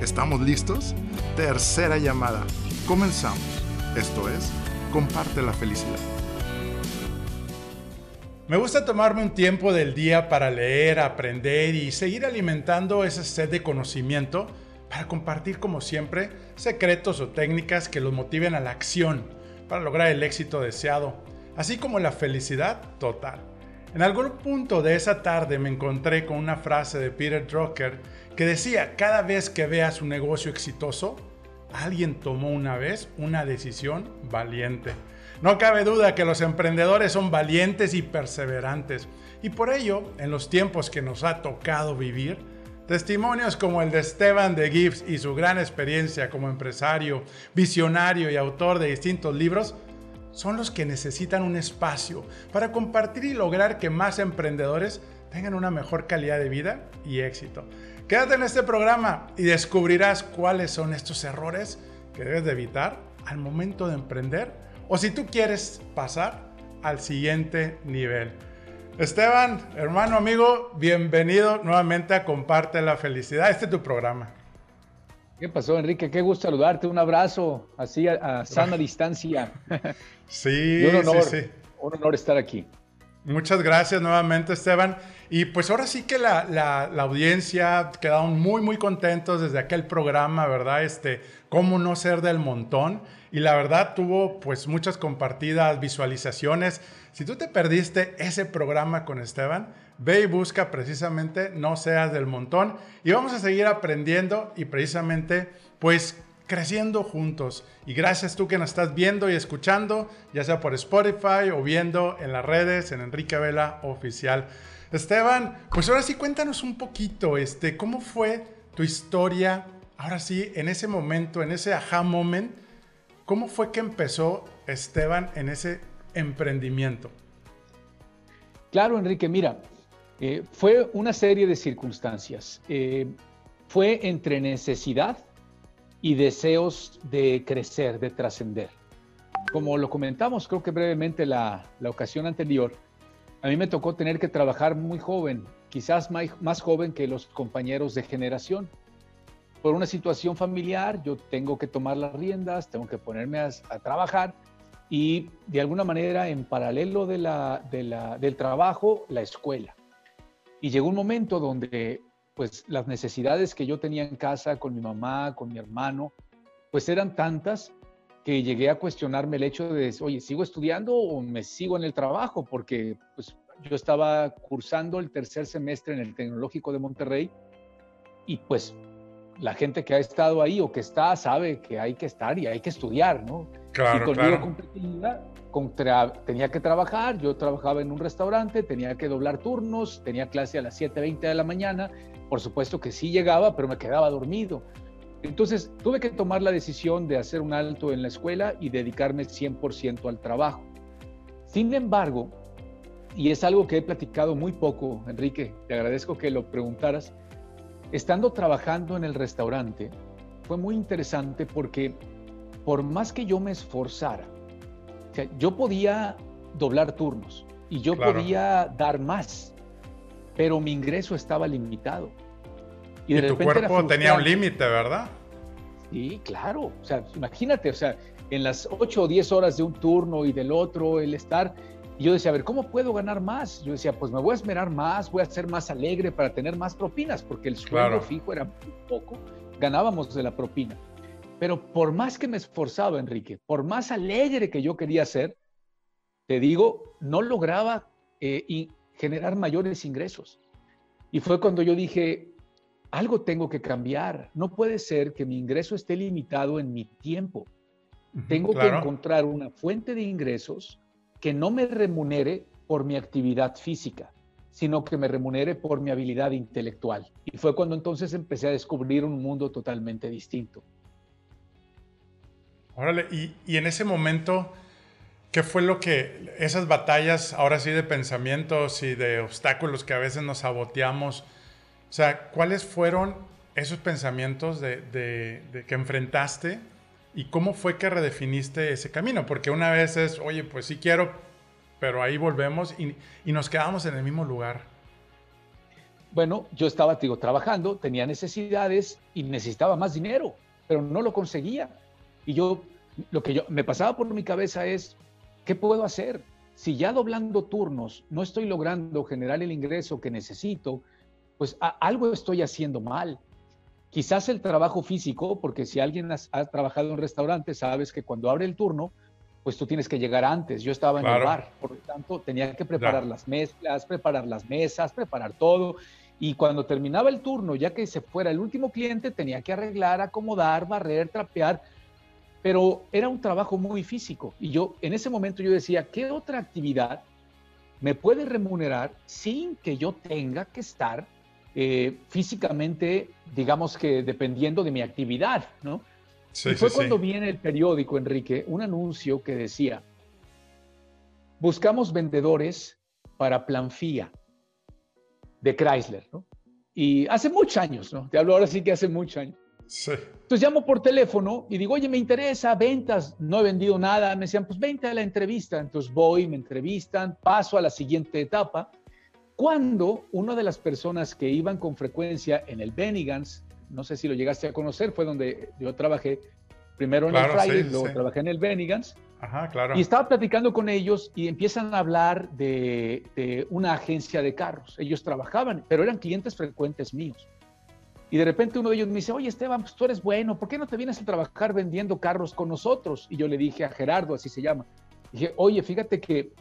¿Estamos listos? Tercera llamada. Comenzamos. Esto es, comparte la felicidad. Me gusta tomarme un tiempo del día para leer, aprender y seguir alimentando esa sed de conocimiento para compartir como siempre secretos o técnicas que los motiven a la acción para lograr el éxito deseado, así como la felicidad total. En algún punto de esa tarde me encontré con una frase de Peter Drucker que decía, cada vez que veas un negocio exitoso, alguien tomó una vez una decisión valiente. No cabe duda que los emprendedores son valientes y perseverantes. Y por ello, en los tiempos que nos ha tocado vivir, testimonios como el de Esteban de Gibbs y su gran experiencia como empresario, visionario y autor de distintos libros, son los que necesitan un espacio para compartir y lograr que más emprendedores tengan una mejor calidad de vida y éxito. Quédate en este programa y descubrirás cuáles son estos errores que debes de evitar al momento de emprender o si tú quieres pasar al siguiente nivel. Esteban, hermano, amigo, bienvenido nuevamente a Comparte la Felicidad. Este es tu programa. ¿Qué pasó, Enrique? Qué gusto saludarte. Un abrazo, así a, sana distancia. Sí, un honor, sí, sí. Un honor estar aquí. Muchas gracias nuevamente, Esteban. Y pues ahora sí que la, la, audiencia quedaron muy, muy contentos desde aquel programa, ¿verdad? Este, cómo no ser del montón. Y la verdad tuvo pues muchas compartidas visualizaciones. Si tú te perdiste ese programa con Esteban, ve y busca precisamente No seas del montón. Y vamos a seguir aprendiendo y precisamente pues creciendo juntos. Y gracias tú que nos estás viendo y escuchando, ya sea por Spotify o viendo en las redes, en Enrique Vela Oficial. Esteban, pues ahora sí cuéntanos un poquito, este, ¿cómo fue tu historia? Ahora sí, en ese momento, en ese aha moment, ¿cómo fue que empezó Esteban en ese emprendimiento? Claro, Enrique, mira, eh, fue una serie de circunstancias. Eh, fue entre necesidad y deseos de crecer, de trascender. Como lo comentamos, creo que brevemente la, la, ocasión anterior, a mí me tocó tener que trabajar muy joven, quizás más, joven que los compañeros de generación. Por una situación familiar, yo tengo que tomar las riendas, tengo que ponerme a, a trabajar y de alguna manera en paralelo de la, de la, del trabajo, la escuela. Y llegó un momento donde pues las necesidades que yo tenía en casa con mi mamá, con mi hermano, pues eran tantas que llegué a cuestionarme el hecho de, oye, ¿sigo estudiando o me sigo en el trabajo? Porque pues yo estaba cursando el tercer semestre en el Tecnológico de Monterrey y pues la gente que ha estado ahí o que está sabe que hay que estar y hay que estudiar, ¿no? Claro, y claro. Contra, tenía que trabajar, yo trabajaba en un restaurante, tenía que doblar turnos, tenía clase a las 7.20 de la mañana, por supuesto que sí llegaba, pero me quedaba dormido. Entonces tuve que tomar la decisión de hacer un alto en la escuela y dedicarme 100% al trabajo. Sin embargo, y es algo que he platicado muy poco, Enrique, te agradezco que lo preguntaras, estando trabajando en el restaurante, fue muy interesante porque por más que yo me esforzara, o sea, yo podía doblar turnos y yo Claro. podía dar más, pero mi ingreso estaba limitado. Y, de tu repente era cuerpo tenía un límite, ¿verdad? Sí, claro. O sea, imagínate, o sea, en las 8 o 10 horas de un turno y del otro, el estar. Y yo decía, a ver, ¿cómo puedo ganar más? Yo decía, pues me voy a esmerar más, voy a ser más alegre para tener más propinas, porque el sueldo Claro. fijo era muy poco, ganábamos de la propina. Pero por más que me esforzaba, Enrique, por más alegre que yo quería ser, te digo, no lograba eh, y generar mayores ingresos. Y fue cuando yo dije, algo tengo que cambiar. No puede ser que mi ingreso esté limitado en mi tiempo. Tengo que encontrar una fuente de ingresos que no me remunere por mi actividad física, sino que me remunere por mi habilidad intelectual. Y fue cuando entonces empecé a descubrir un mundo totalmente distinto. Órale, y, en ese momento, ¿qué fue lo que, esas batallas ahora sí de pensamientos y de obstáculos que a veces nos saboteamos, o sea, ¿cuáles fueron esos pensamientos de que enfrentaste y cómo fue que redefiniste ese camino? Porque una vez es, oye, pues sí quiero, pero ahí volvemos y, y nos quedamos en el mismo lugar. Bueno, yo estaba, digo, trabajando, tenía necesidades y necesitaba más dinero, pero no lo conseguía. Y yo, lo que yo me pasaba por mi cabeza es, ¿qué puedo hacer? Si ya doblando turnos no estoy logrando generar el ingreso que necesito, pues a, algo estoy haciendo mal. Quizás el trabajo físico, porque si alguien has, ha trabajado en un restaurante, sabes que cuando abre el turno, pues tú tienes que llegar antes. Yo estaba en el bar, por lo tanto tenía que preparar claro. las mezclas, preparar las mesas, preparar todo. Y cuando terminaba el turno, ya que se fuera el último cliente, tenía que arreglar, acomodar, barrer, trapear pero era un trabajo muy físico. Y yo en ese momento yo decía, ¿qué otra actividad me puede remunerar sin que yo tenga que estar eh, físicamente, digamos que dependiendo de mi actividad, ¿no? Sí, y fue sí, cuando sí. vi en el periódico, Enrique, un anuncio que decía, buscamos vendedores para Planfía de Chrysler, ¿no? Y hace muchos años, ¿no? Te hablo ahora sí que hace muchos años. Sí. Entonces llamo por teléfono y digo, oye, me interesa, ventas, no he vendido nada. Me decían, pues vente a la entrevista. Entonces voy, me entrevistan, paso a la siguiente etapa. Cuando una de las personas que iban con frecuencia en el Benigans, no sé si lo llegaste a conocer, fue donde yo trabajé primero en claro, el Friday, sí, luego sí. trabajé en el Benigans. Ajá, claro. Y estaba platicando con ellos y empiezan a hablar de, de una agencia de carros. Ellos trabajaban, pero eran clientes frecuentes míos. Y de repente uno de ellos me dice, oye Esteban, pues tú eres bueno, ¿por qué no te vienes a trabajar vendiendo carros con nosotros? Y yo le dije a Gerardo, así se llama, dije, oye, fíjate que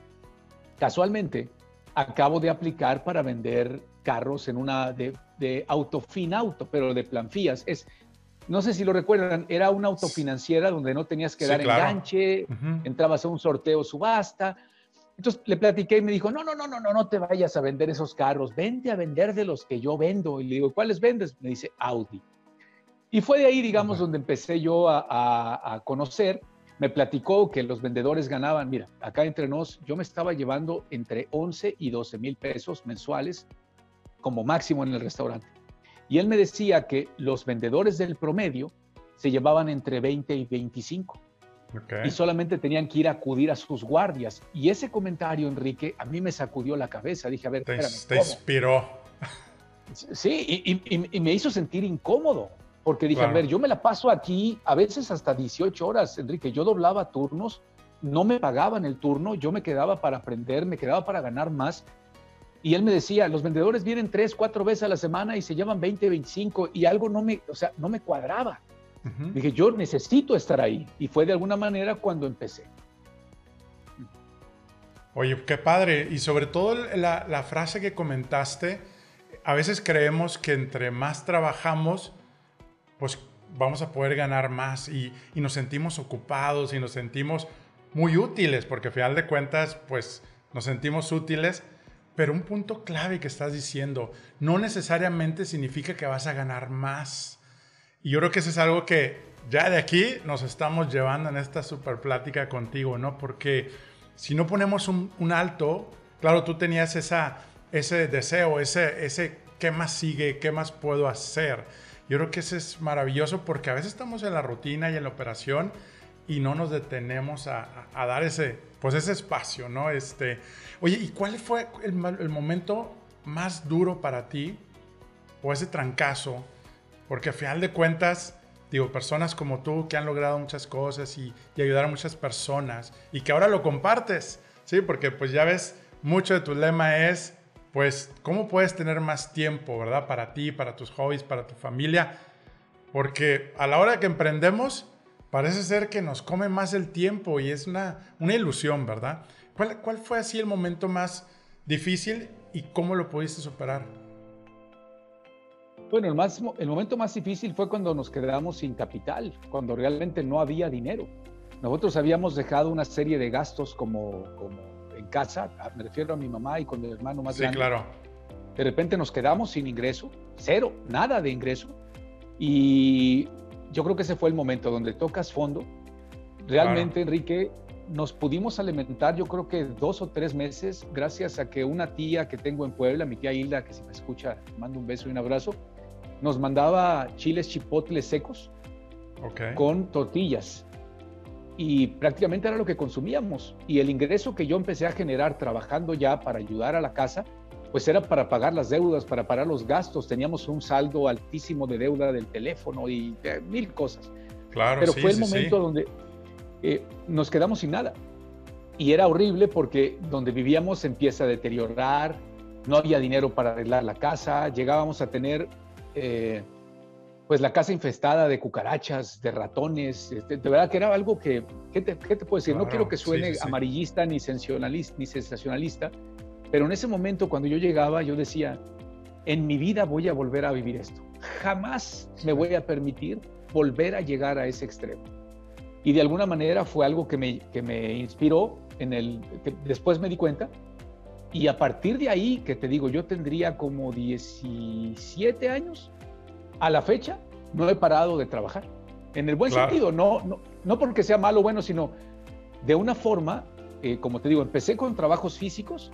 casualmente acabo de aplicar para vender carros en una de, de autofin auto, pero de planfías. Es, no sé si lo recuerdan, era una autofinanciera donde no tenías que sí, dar claro. enganche, uh -huh. entrabas a un sorteo subasta. Entonces le platiqué y me dijo, no, no, no, no, no, no te vayas a vender esos carros, vente a vender de los que yo vendo. Y le digo, ¿cuáles vendes? Me dice, Audi. Y fue de ahí, digamos, -huh. donde empecé yo a, a, a, conocer. Me platicó que los vendedores ganaban, mira, acá entre nos, yo me estaba llevando entre 11 y 12 mil pesos mensuales como máximo en el restaurante. Y él me decía que los vendedores del promedio se llevaban entre 20 y 25. Okay. Y solamente tenían que ir a acudir a sus guardias. Y ese comentario, Enrique, a mí me sacudió la cabeza. Dije, a ver, te, espérame. Te inspiró. Sí, y, y, y, me hizo sentir incómodo. Porque dije, claro. a ver, yo me la paso aquí a veces hasta 18 horas, Enrique. Yo doblaba turnos, no me pagaban el turno, yo me quedaba para aprender, me quedaba para ganar más. Y él me decía, los vendedores vienen tres, cuatro veces a la semana y se llevan 20, 25 y algo no me, o sea, no me cuadraba. Uh -huh. Dije, yo necesito estar ahí. Y fue de alguna manera cuando empecé. Oye, qué padre. Y sobre todo la, la, frase que comentaste, a veces creemos que entre más trabajamos, pues vamos a poder ganar más y, y nos sentimos ocupados y nos sentimos muy útiles, porque al final de cuentas, pues nos sentimos útiles. Pero un punto clave que estás diciendo, no necesariamente significa que vas a ganar más y yo creo que eso es algo que ya de aquí nos estamos llevando en esta super plática contigo, ¿no? Porque si no ponemos un, alto, claro, tú tenías esa, ese deseo, ese, ese qué más sigue, qué más puedo hacer. Yo creo que eso es maravilloso porque a veces estamos en la rutina y en la operación y no nos detenemos a dar ese, pues ese espacio, ¿no? Este, oye, ¿y cuál fue el, el momento más duro para ti o ese trancazo? Porque a final de cuentas, digo, personas como tú que han logrado muchas cosas y, y, ayudar a muchas personas y que ahora lo compartes, ¿sí? Porque pues ya ves, mucho de tu lema es, pues, ¿cómo puedes tener más tiempo, verdad? Para ti, para tus hobbies, para tu familia. Porque a la hora que emprendemos, parece ser que nos come más el tiempo y es una, una ilusión, ¿verdad? ¿Cuál, ¿Cuál fue así el momento más difícil y cómo lo pudiste superar? Bueno, el, más, el momento más difícil fue cuando nos quedamos sin capital, cuando realmente no había dinero. Nosotros habíamos dejado una serie de gastos como, como en casa, me refiero a mi mamá y con mi hermano más sí, grande. claro. De repente nos quedamos sin ingreso, cero, nada de ingreso. Y yo creo que ese fue el momento donde tocas fondo Realmente, Enrique, nos pudimos alimentar yo creo que dos o tres meses gracias a que una tía que tengo en Puebla, mi tía Hilda, que si me escucha, mando un beso y un abrazo, nos mandaba chiles chipotles secos con tortillas. Y prácticamente era lo que consumíamos. Y el ingreso que yo empecé a generar trabajando ya para ayudar a la casa, pues era para pagar las deudas, para pagar los gastos. Teníamos un saldo altísimo de deuda del teléfono y mil cosas. Claro, Pero fue el momento donde eh, nos quedamos sin nada. Y era horrible porque donde vivíamos se empieza a deteriorar, no había dinero para arreglar la casa, llegábamos a tener eh, pues la casa infestada de cucarachas, de ratones, este, de verdad que era algo que, ¿qué te, puedo decir? no quiero que suene amarillista ni sensacionalista, ni sensacionalista, pero en ese momento cuando yo llegaba yo decía, en mi vida voy a volver a vivir esto, jamás me voy a permitir volver a llegar a ese extremo. Y de alguna manera fue algo que me, que me inspiró, en el, que después me di cuenta. Y a partir de ahí, que te digo, yo tendría como 17 años, a la fecha no he parado de trabajar. En el buen sentido, no, no, no porque sea malo o bueno, sino de una forma, eh, como te digo, empecé con trabajos físicos,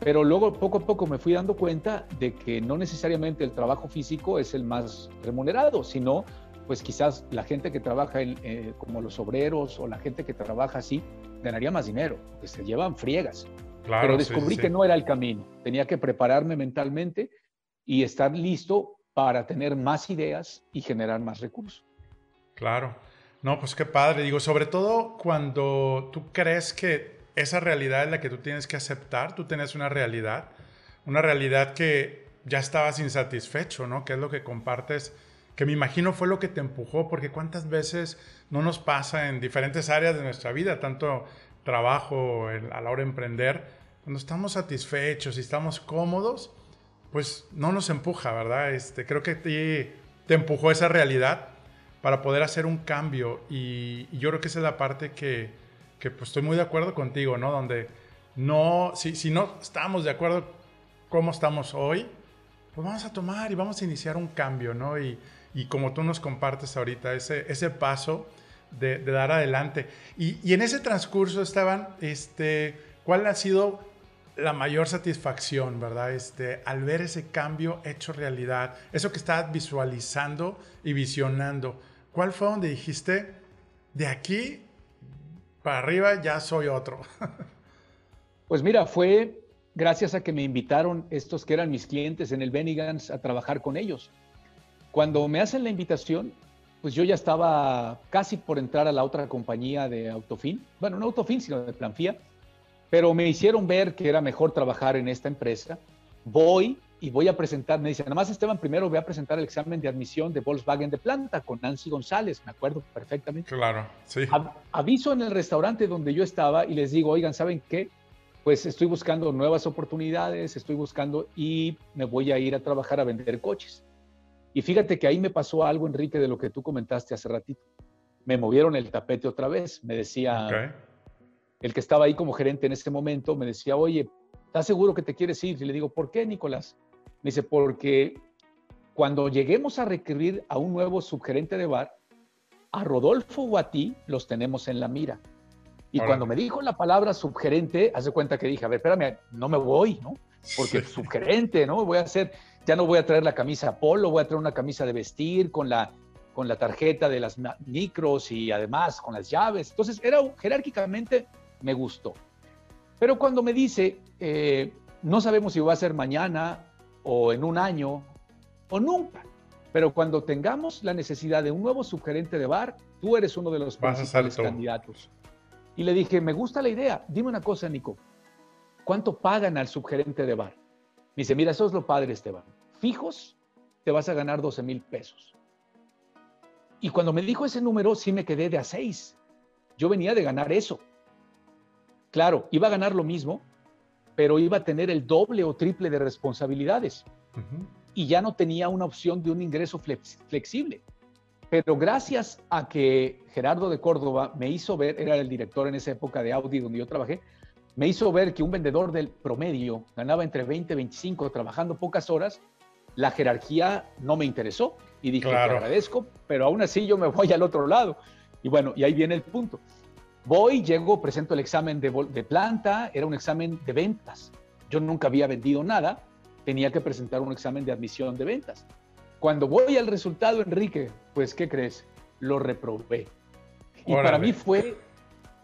pero luego poco a poco me fui dando cuenta de que no necesariamente el trabajo físico es el más remunerado, sino pues quizás la gente que trabaja eh, como los obreros o la gente que trabaja así ganaría más dinero, que se llevan friegas. Pero descubrí que no era el camino. Tenía que prepararme mentalmente y estar listo para tener más ideas y generar más recursos. Claro. No, pues qué padre. Digo, sobre todo cuando tú crees que esa realidad es la que tú tienes que aceptar, tú tienes una realidad, una realidad que ya estabas insatisfecho, ¿no? Que es lo que compartes que me imagino fue lo que te empujó, porque cuántas veces no nos pasa en diferentes áreas de nuestra vida, tanto trabajo, a la hora de emprender, cuando estamos satisfechos y estamos cómodos, pues no nos empuja, ¿verdad? Este, creo que te, te empujó esa realidad para poder hacer un cambio y, yo creo que esa es la parte que, que pues, estoy muy de acuerdo contigo, ¿no? Donde no, si, si no estamos de acuerdo cómo estamos hoy, pues vamos a tomar y vamos a iniciar un cambio, ¿no? Y, y como tú nos compartes ahorita, ese, ese paso de, dar adelante. Y, en ese transcurso, estaban, este, ¿cuál ha sido la mayor satisfacción, verdad? Este, al ver ese cambio hecho realidad, eso que estás visualizando y visionando, ¿cuál fue donde dijiste, de aquí para arriba ya soy otro? Pues mira, fue gracias a que me invitaron estos que eran mis clientes en el Benigans a trabajar con ellos. Cuando me hacen la invitación, pues yo ya estaba casi por entrar a la otra compañía de Autofin, bueno, no Autofin, sino de Planfía, pero me hicieron ver que era mejor trabajar en esta empresa. Voy y voy a presentar, me dicen, nada más Esteban, primero voy a presentar el examen de admisión de Volkswagen de planta con Nancy González, me acuerdo perfectamente. Claro, sí. aviso en el restaurante donde yo estaba y les digo, oigan, ¿saben qué? Pues estoy buscando nuevas oportunidades, estoy buscando y me voy a ir a trabajar a vender coches. Y fíjate que ahí me pasó algo, Enrique, de lo que tú comentaste hace ratito. Me movieron el tapete otra vez. Me decía, el que estaba ahí como gerente en ese momento, me decía, oye, ¿estás seguro que te quieres ir? Y le digo, ¿por qué, Nicolás? Me dice, porque cuando lleguemos a requerir a un nuevo subgerente de bar, a Rodolfo o a ti los tenemos en la mira. Y cuando me dijo la palabra subgerente, hace cuenta que dije, a ver, espérame, no me voy, ¿no? Porque subgerente, ¿no? Voy a hacer ya no voy a traer la camisa polo, voy a traer una camisa de vestir con la, con la tarjeta de las micros y además con las llaves. Entonces, era jerárquicamente me gustó. Pero cuando me dice, eh, no sabemos si va a ser mañana o en un año o nunca, pero cuando tengamos la necesidad de un nuevo subgerente de bar, tú eres uno de los principales candidatos. Y le dije, me gusta la idea. Dime una cosa, Nico. ¿Cuánto pagan al subgerente de bar? Me dice, mira, eso es lo padre, Esteban. Fijos, te vas a ganar 12 mil pesos. Y cuando me dijo ese número, sí me quedé de a seis. Yo venía de ganar eso. Claro, iba a ganar lo mismo, pero iba a tener el doble o triple de responsabilidades. Y ya no tenía una opción de un ingreso flexible. Pero gracias a que Gerardo de Córdoba me hizo ver, era el director en esa época de Audi donde yo trabajé, me hizo ver que un vendedor del promedio ganaba entre 20 y 25 trabajando pocas horas, la jerarquía no me interesó y dije, te agradezco, pero aún así yo me voy al otro lado. Y bueno, y ahí viene el punto. Voy, llego, presento el examen de, de planta, era un examen de ventas. Yo nunca había vendido nada, tenía que presentar un examen de admisión de ventas. Cuando voy al resultado, Enrique, pues, ¿qué crees? Lo reprobé. Y para mí fue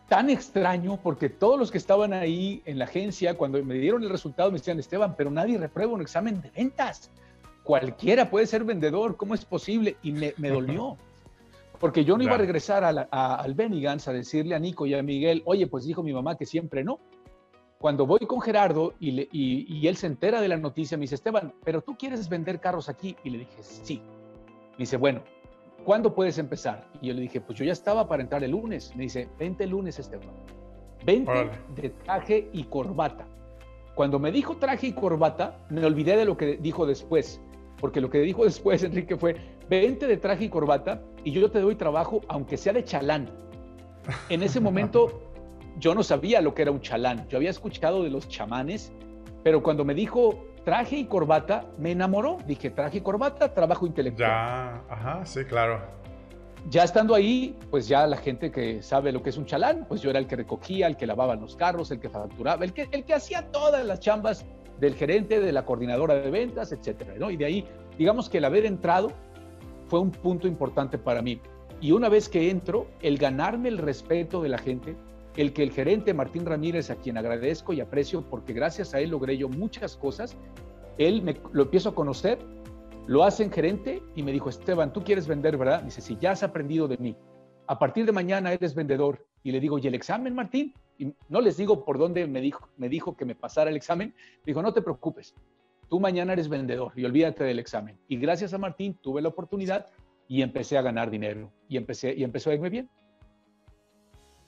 tan extraño porque todos los que estaban ahí en la agencia, cuando me dieron el resultado, me decían, Esteban, pero nadie reprueba un examen de ventas. Cualquiera puede ser vendedor, ¿cómo es posible? Y me, dolió. Porque yo no iba a regresar al Benigans a decirle a Nico y a Miguel, oye, pues dijo mi mamá que siempre no. Cuando voy con Gerardo y, y él se entera de la noticia, me dice, Esteban, pero tú quieres vender carros aquí. Y le dije, sí. Me dice, bueno, ¿cuándo puedes empezar? Y yo le dije, pues yo ya estaba para entrar el lunes. Me dice, vente el lunes, Esteban. Vente de traje y corbata. Cuando me dijo traje y corbata, me olvidé de lo que dijo después. Porque lo que dijo después, Enrique, fue, vente de traje y corbata y yo te doy trabajo, aunque sea de chalán. En ese momento yo no sabía lo que era un chalán. Yo había escuchado de los chamanes, pero cuando me dijo traje y corbata, me enamoró. Dije, traje y corbata, trabajo intelectual. Ya, ajá, sí, claro. Ya estando ahí, pues ya la gente que sabe lo que es un chalán, pues yo era el que recogía, el que lavaba los carros, el que facturaba, el que, el que hacía todas las chambas del gerente, de la coordinadora de ventas, etcétera, ¿no? Y de ahí, digamos que el haber entrado fue un punto importante para mí. Y una vez que entro, el ganarme el respeto de la gente, el que el gerente Martín Ramírez, a quien agradezco y aprecio porque gracias a él logré yo muchas cosas, él me, lo empiezo a conocer, lo hace en gerente y me dijo, Esteban, tú quieres vender, ¿verdad? Dice, si ya has aprendido de mí, a partir de mañana eres vendedor. Y le digo, ¿y el examen, Martín? Y no les digo por dónde me dijo, me dijo que me pasara el examen. Dijo, no te preocupes, tú mañana eres vendedor y olvídate del examen. Y gracias a Martín tuve la oportunidad y empecé a ganar dinero y, empecé, y empezó a irme bien.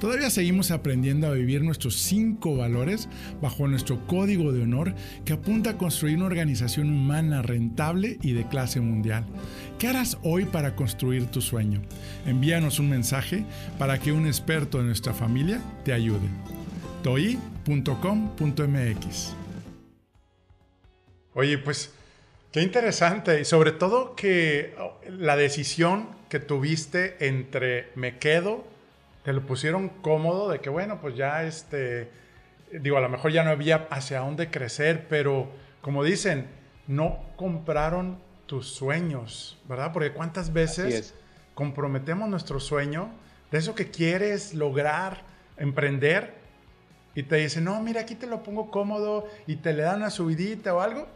Todavía seguimos aprendiendo a vivir nuestros cinco valores bajo nuestro código de honor que apunta a construir una organización humana rentable y de clase mundial. ¿Qué harás hoy para construir tu sueño? Envíanos un mensaje para que un experto de nuestra familia te ayude. toi.com.mx Oye, pues qué interesante y sobre todo que la decisión que tuviste entre me quedo te lo pusieron cómodo de que, bueno, pues ya este, digo, a lo mejor ya no había hacia dónde crecer, pero como dicen, no compraron tus sueños, ¿verdad? Porque cuántas veces comprometemos nuestro sueño de eso que quieres lograr, emprender, y te dicen, no, mira, aquí te lo pongo cómodo y te le dan una subidita o algo,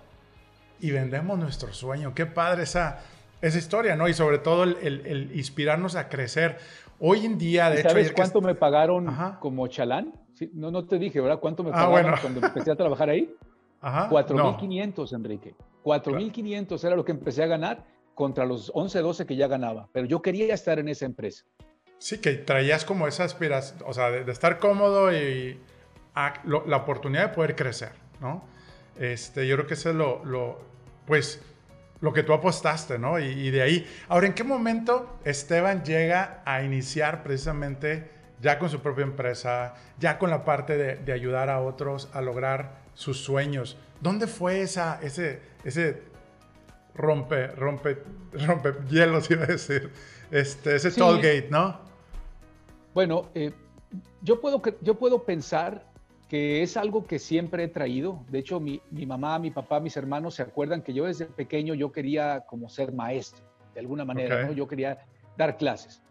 y vendemos nuestro sueño. Qué padre esa, esa historia, ¿no? Y sobre todo el, el inspirarnos a crecer. Hoy en día, de ¿Sabes cuánto me pagaron como chalán? no, no te dije, ¿verdad? ¿Cuánto me ah, pagaron cuando empecé a trabajar ahí? Ajá. 4.500, Enrique. 4.500 era lo que empecé a ganar contra los 11, 12 que ya ganaba. Pero yo quería estar en esa empresa. Sí, que traías como esa aspiración, o sea, de, estar cómodo y la oportunidad de poder crecer, ¿no? Este, yo creo que eso es lo, lo pues, lo que tú apostaste, ¿no? Y, de ahí. Ahora, ¿en qué momento Esteban llega a iniciar precisamente ya con su propia empresa, ya con la parte de, ayudar a otros a lograr sus sueños? ¿Dónde fue esa, ese, ese rompe, rompe, rompe hielos, iba a decir, este, ese toll gate, ¿no? Bueno, eh, yo, puedo, yo puedo pensar que es algo que siempre he traído. De hecho, mi, mamá, mi papá, mis hermanos se acuerdan que yo desde pequeño yo quería como ser maestro, de alguna manera, ¿no? Yo quería dar clases.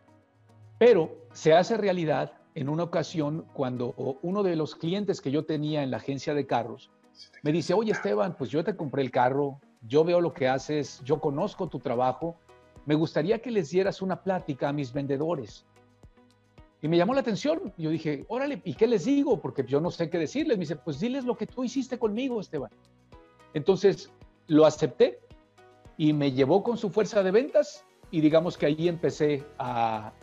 Pero se hace realidad en una ocasión cuando uno de los clientes que yo tenía en la agencia de carros me dice, oye Esteban, pues yo te compré el carro, yo veo lo que haces, yo conozco tu trabajo, me gustaría que les dieras una plática a mis vendedores. Y me llamó la atención. Yo dije, órale, ¿y qué les digo? Porque yo no sé qué decirles. Me dice, pues diles lo que tú hiciste conmigo, Esteban. Entonces lo acepté y me llevó con su fuerza de ventas y digamos que ahí empecé a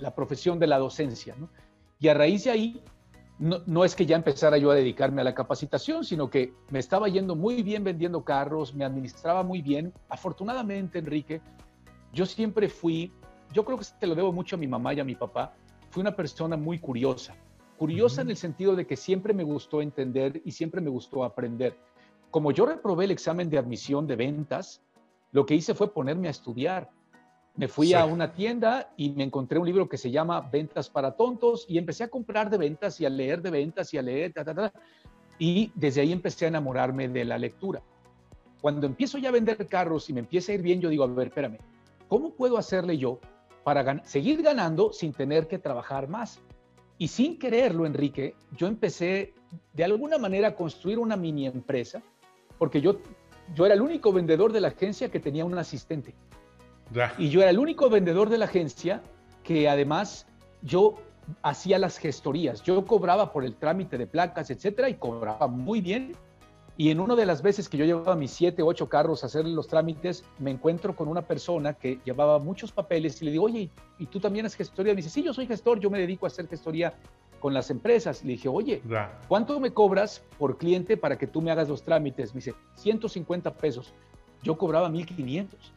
la profesión de la docencia. Y a raíz de ahí, no, no, es que ya empezara yo a dedicarme a la capacitación, sino que me estaba yendo muy bien vendiendo carros, me administraba muy bien. Afortunadamente, Enrique, yo siempre fui, yo creo que te lo debo mucho a mi mamá y a mi papá, fui una persona muy curiosa. Curiosa en el sentido de que siempre me gustó entender y siempre me gustó aprender. Como yo reprobé el examen de admisión de ventas, lo que hice fue ponerme a estudiar. Me fui a una tienda y me encontré un libro que se llama Ventas para Tontos y empecé a comprar de ventas y a leer de ventas y a leer, y desde ahí empecé a enamorarme de la lectura. Cuando empiezo ya a vender carros y me empieza a ir bien, yo digo, a ver, espérame, ¿cómo puedo hacerle yo para seguir ganando sin tener que trabajar más? Y sin quererlo, Enrique, yo empecé de alguna manera a construir una mini empresa, porque yo, yo era el único vendedor de la agencia que tenía un asistente. Y yo era el único vendedor de la agencia que además yo hacía las gestorías. Yo cobraba por el trámite de placas, etcétera, y cobraba muy bien. Y en una de las veces que yo llevaba mis siete, ocho carros a hacer los trámites, me encuentro con una persona que llevaba muchos papeles y le digo, oye, ¿y tú también haces gestoría? Me dice, sí, yo soy gestor, yo me dedico a hacer gestoría con las empresas. Le dije, oye, ¿cuánto me cobras por cliente para que tú me hagas los trámites? Me dice, 150 pesos. Yo cobraba 1500.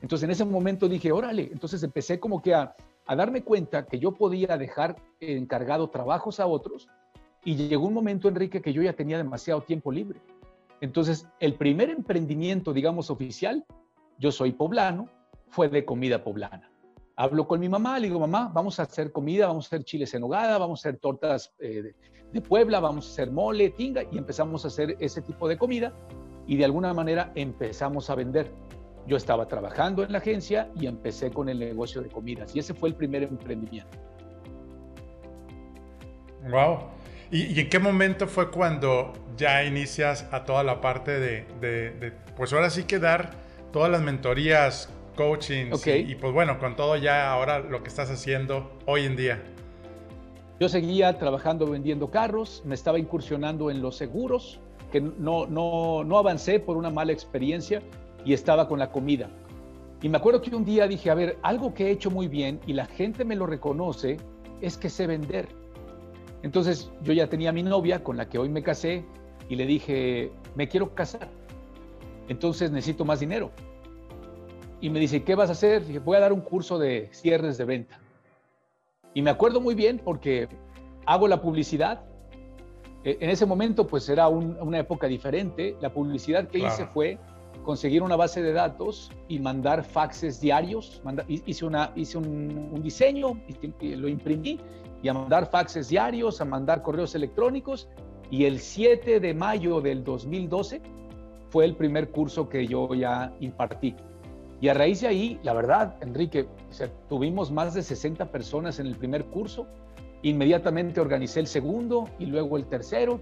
Entonces en ese momento dije, órale, entonces empecé como que a, darme cuenta que yo podía dejar encargado trabajos a otros y llegó un momento, Enrique, que yo ya tenía demasiado tiempo libre. Entonces, el primer emprendimiento, digamos, oficial, yo soy poblano, fue de comida poblana. Hablo con mi mamá, le digo, mamá, vamos a hacer comida, vamos a hacer chiles en hogada, vamos a hacer tortas eh, de, de Puebla, vamos a hacer mole, tinga, y empezamos a hacer ese tipo de comida y de alguna manera empezamos a vender. Yo estaba trabajando en la agencia y empecé con el negocio de comidas y ese fue el primer emprendimiento. Wow. ¿Y, en qué momento fue cuando ya inicias a toda la parte de, pues ahora sí que dar todas las mentorías, coaching y, pues bueno, con todo ya ahora lo que estás haciendo hoy en día? Yo seguía trabajando vendiendo carros, me estaba incursionando en los seguros, que no, no, no avancé por una mala experiencia, y estaba con la comida. Y me acuerdo que un día dije, a ver, algo que he hecho muy bien y la gente me lo reconoce es que sé vender. Entonces yo ya tenía a mi novia con la que hoy me casé y le dije, me quiero casar. Entonces necesito más dinero. Y me dice, ¿qué vas a hacer? Dije, voy a dar un curso de cierres de venta. Y me acuerdo muy bien porque hago la publicidad. E, en ese momento pues era una época diferente. La publicidad que hice fue conseguir una base de datos y mandar faxes diarios. hice una, hice un, diseño, lo imprimí y a mandar faxes diarios, a mandar correos electrónicos. Y el 7 de mayo del 2012 fue el primer curso que yo ya impartí. Y a raíz de ahí, la verdad, Enrique, tuvimos más de 60 personas en el primer curso. Inmediatamente organicé el segundo y luego el tercero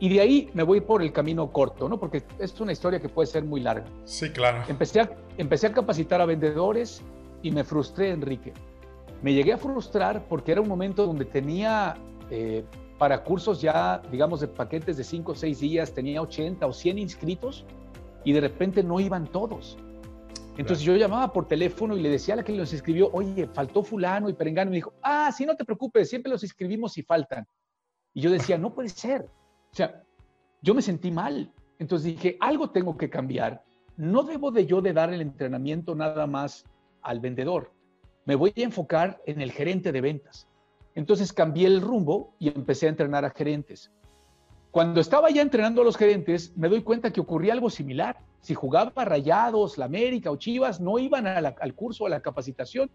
y de ahí me voy por el camino corto, ¿no? Porque es una historia que puede ser muy larga. Sí, claro. Empecé a, empecé a capacitar a vendedores y me frustré, Enrique. Me llegué a frustrar porque era un momento donde tenía eh, para cursos ya, digamos, de paquetes de 5 o 6 días, tenía 80 o 100 inscritos y de repente no iban todos. Entonces yo llamaba por teléfono y le decía a la que los inscribió, oye, faltó fulano y perengano. Y me dijo, ah, sí, no te preocupes, siempre los inscribimos y faltan. Y yo decía, no puede ser. O sea, yo me sentí mal. Entonces dije, algo tengo que cambiar. No debo de yo de dar el entrenamiento nada más al vendedor. Me voy a enfocar en el gerente de ventas. Entonces cambié el rumbo y empecé a entrenar a gerentes. Cuando estaba ya entrenando a los gerentes, me doy cuenta que ocurría algo similar. Si jugaba Rayados, la América o Chivas, no iban al curso, a la capacitación.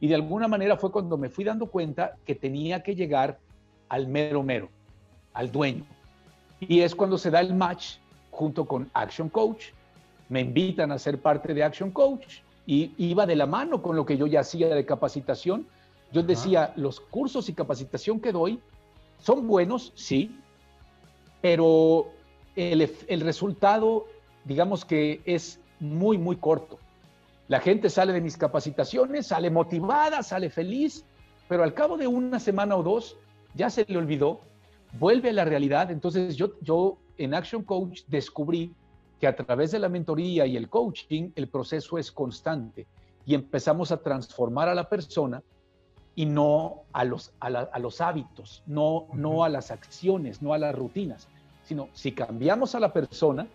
Y de alguna manera fue cuando me fui dando cuenta que tenía que llegar al mero mero, al dueño. Y es cuando se da el match junto con Action Coach. Me invitan a ser parte de Action Coach y iba de la mano con lo que yo ya hacía de capacitación. Yo decía, los cursos y capacitación que doy son buenos, sí, pero el, el resultado, digamos que es muy, muy corto. La gente sale de mis capacitaciones, sale motivada, sale feliz, pero al cabo de una semana o dos ya se le olvidó vuelve a la realidad. Entonces yo, yo en Action Coach descubrí que a través de la mentoría y el coaching el proceso es constante. y empezamos a transformar a la persona y no a los, a, los hábitos, no, no a las acciones, no a las rutinas, sino si cambiamos a la persona,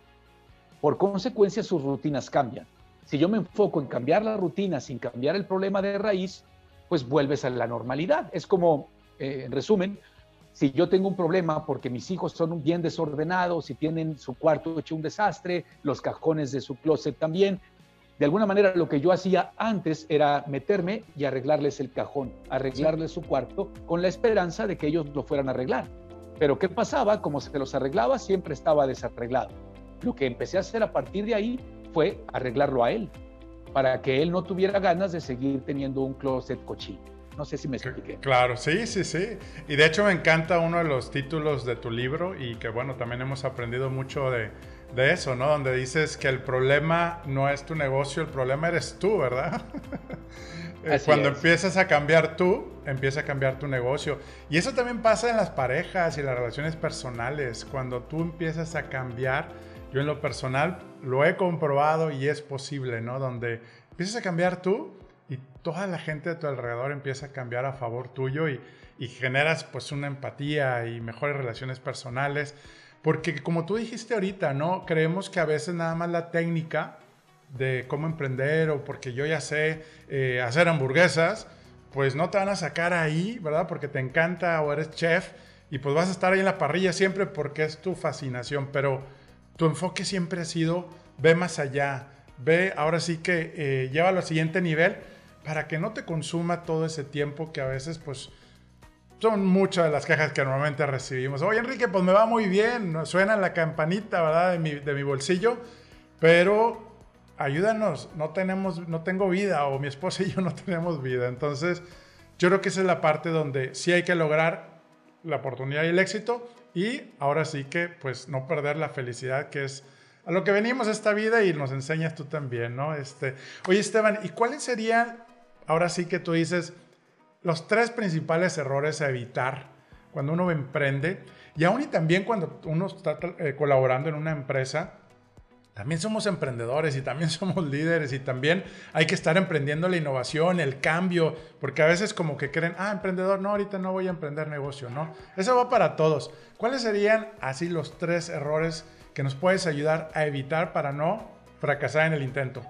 por consecuencia sus rutinas cambian. Si yo me enfoco en cambiar la rutina sin cambiar el problema de raíz, pues vuelves a la normalidad. Es como, eh, en resumen, si yo tengo un problema porque mis hijos son bien desordenados, si tienen su cuarto hecho un desastre, los cajones de su closet también, de alguna manera lo que yo hacía antes era meterme y arreglarles el cajón, arreglarles su cuarto con la esperanza de que ellos lo fueran a arreglar. Pero ¿qué pasaba? Como se los arreglaba, siempre estaba desarreglado. Lo que empecé a hacer a partir de ahí fue arreglarlo a él, para que él no tuviera ganas de seguir teniendo un closet cochino. No sé si me expliqué. Claro, sí, sí, sí. Y de hecho me encanta uno de los títulos de tu libro y que bueno, también hemos aprendido mucho de, de eso, ¿no? Donde dices que el problema no es tu negocio, el problema eres tú, ¿verdad? Eh, cuando empiezas a cambiar tú, empieza a cambiar tu negocio. Y eso también pasa en las parejas y las relaciones personales. Cuando tú empiezas a cambiar, yo en lo personal lo he comprobado y es posible, ¿no? Donde empiezas a cambiar tú toda la gente de tu alrededor empieza a cambiar a favor tuyo y, generas pues una empatía y mejores relaciones personales. Porque como tú dijiste ahorita, ¿no? Creemos que a veces nada más la técnica de cómo emprender o porque yo ya sé eh, hacer hamburguesas, pues no te van a sacar ahí, ¿verdad? Porque te encanta o eres chef y pues vas a estar ahí en la parrilla siempre porque es tu fascinación, pero tu enfoque siempre ha sido ve más allá, ve ahora sí que eh, llévalo al siguiente nivel para que no te consuma todo ese tiempo que a veces pues son muchas de las quejas que normalmente recibimos. Oye, Enrique, pues me va muy bien, suena la campanita, ¿verdad? De mi, de mi bolsillo, pero ayúdanos, no tenemos, no tengo vida, o mi esposa y yo no tenemos vida. Entonces, yo creo que esa es la parte donde sí hay que lograr la oportunidad y el éxito, y ahora sí que, pues, no perder la felicidad que es a lo que venimos esta vida y nos enseñas tú también, ¿no? Este, oye, Esteban, ¿y cuáles serían, ahora sí que tú dices, los tres principales errores a evitar cuando uno emprende y aún y también cuando uno está eh, colaborando en una empresa. También somos emprendedores y también somos líderes y también hay que estar emprendiendo la innovación, el cambio, porque a veces como que creen, ah, emprendedor, no, ahorita no voy a emprender negocio, ¿no? Eso va para todos. ¿Cuáles serían así los tres errores que nos puedes ayudar a evitar para no fracasar en el intento?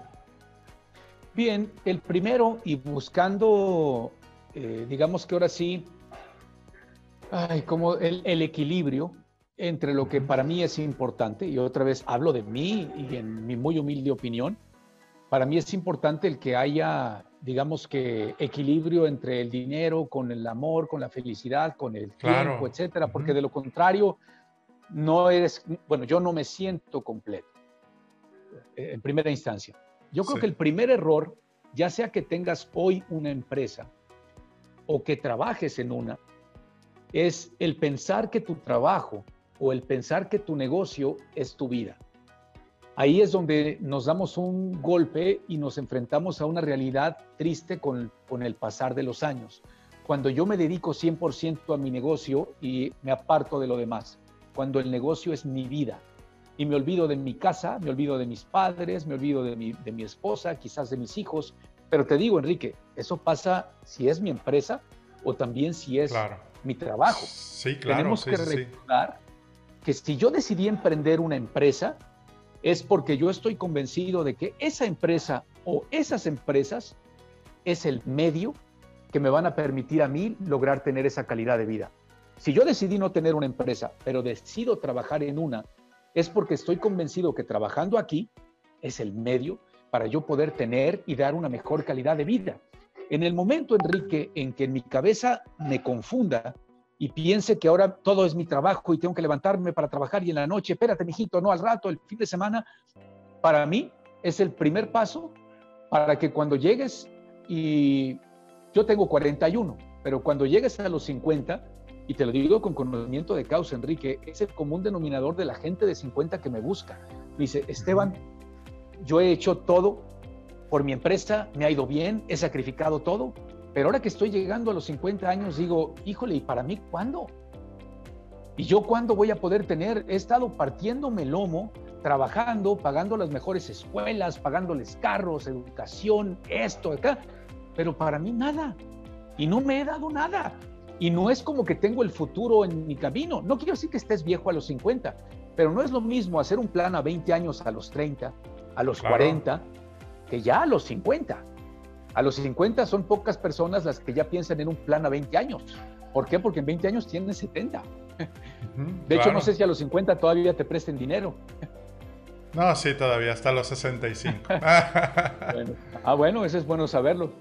Bien, el primero y buscando eh, digamos que ahora sí, ay, como el, equilibrio entre lo que para mí es importante, y otra vez hablo de mí y en mi muy humilde opinión, para mí es importante el que haya, digamos que, equilibrio entre el dinero, con el amor, con la felicidad, con el tiempo, etcétera, porque de lo contrario, no eres, bueno, yo no me siento completo, eh, en primera instancia. Yo creo que el primer error, ya sea que tengas hoy una empresa, o que trabajes en una, es el pensar que tu trabajo o el pensar que tu negocio es tu vida. Ahí es donde nos damos un golpe y nos enfrentamos a una realidad triste con, con el pasar de los años. Cuando yo me dedico 100% a mi negocio y me aparto de lo demás, cuando el negocio es mi vida y me olvido de mi casa, me olvido de mis padres, me olvido de mi, de mi esposa, quizás de mis hijos, pero te digo, Enrique, eso pasa si es mi empresa o también si es mi trabajo. Sí, claro. Tenemos que recordar que si yo decidí emprender una empresa, es porque yo estoy convencido de que esa empresa o esas empresas es el medio que me van a permitir a mí lograr tener esa calidad de vida. Si yo decidí no tener una empresa, pero decido trabajar en una, es porque estoy convencido que trabajando aquí es el medio para yo poder tener y dar una mejor calidad de vida. En el momento, Enrique, en que en mi cabeza me confunda y piense que ahora todo es mi trabajo y tengo que levantarme para trabajar y en la noche, espérate, mijito, no al rato, el fin de semana, para mí es el primer paso para que cuando llegues y yo tengo 41, pero cuando llegues a los 50, y te lo digo con conocimiento de causa, Enrique, es el común denominador de la gente de 50 que me busca. Me dice, Esteban, yo he hecho todo por mi empresa, me ha ido bien, he sacrificado todo, pero ahora que estoy llegando a los 50 años digo, híjole, ¿y para mí cuándo? ¿Y yo cuándo voy a poder tener? He estado partiéndome el lomo trabajando, pagando las mejores escuelas, pagándoles carros, educación, esto, acá, pero para mí nada. Y no me he dado nada. Y no es como que tengo el futuro en mi camino. No quiero decir que estés viejo a los 50, pero no es lo mismo hacer un plan a 20 años a los 30, a los 40, que ya a los 50. A los 50 son pocas personas las que ya piensan en un plan a 20 años. ¿Por qué? Porque en 20 años tienes 70. de hecho, no sé si a los 50 todavía te presten dinero. No, sí, todavía, hasta los 65. Ah, bueno, eso es bueno saberlo.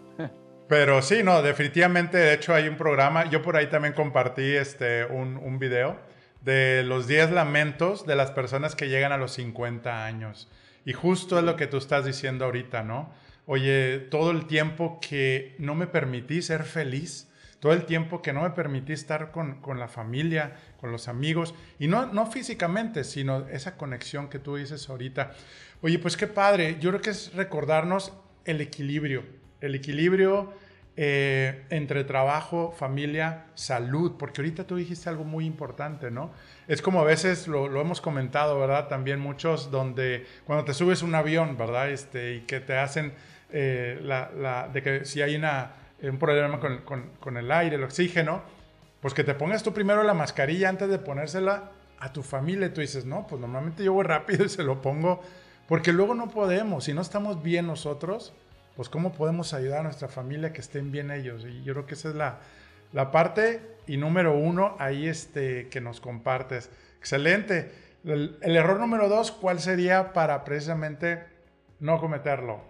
Pero sí, no, definitivamente, de hecho hay un programa, yo por ahí también compartí este, un, un video de los 10 lamentos de las personas que llegan a los 50 años. Y justo es lo que tú estás diciendo ahorita, ¿no? Oye, todo el tiempo que no me permití ser feliz, todo el tiempo que no me permití estar con, con la familia, con los amigos, y no, no físicamente, sino esa conexión que tú dices ahorita. Oye, pues qué padre, yo creo que es recordarnos el equilibrio, el equilibrio eh, entre trabajo, familia, salud, porque ahorita tú dijiste algo muy importante, ¿no? Es como a veces lo, hemos comentado, ¿verdad? También muchos donde cuando te subes un avión, ¿verdad? Este, y que te hacen eh, la, de que si hay una, un problema con, con, el aire, el oxígeno, pues que te pongas tú primero la mascarilla antes de ponérsela a tu familia. Tú dices, no, pues normalmente yo voy rápido y se lo pongo, porque luego no podemos, si no estamos bien nosotros, pues cómo podemos ayudar a nuestra familia que estén bien ellos. Y yo creo que esa es la, la parte y número uno ahí este, que nos compartes. Excelente. El, el, error número dos, ¿cuál sería para precisamente no cometerlo?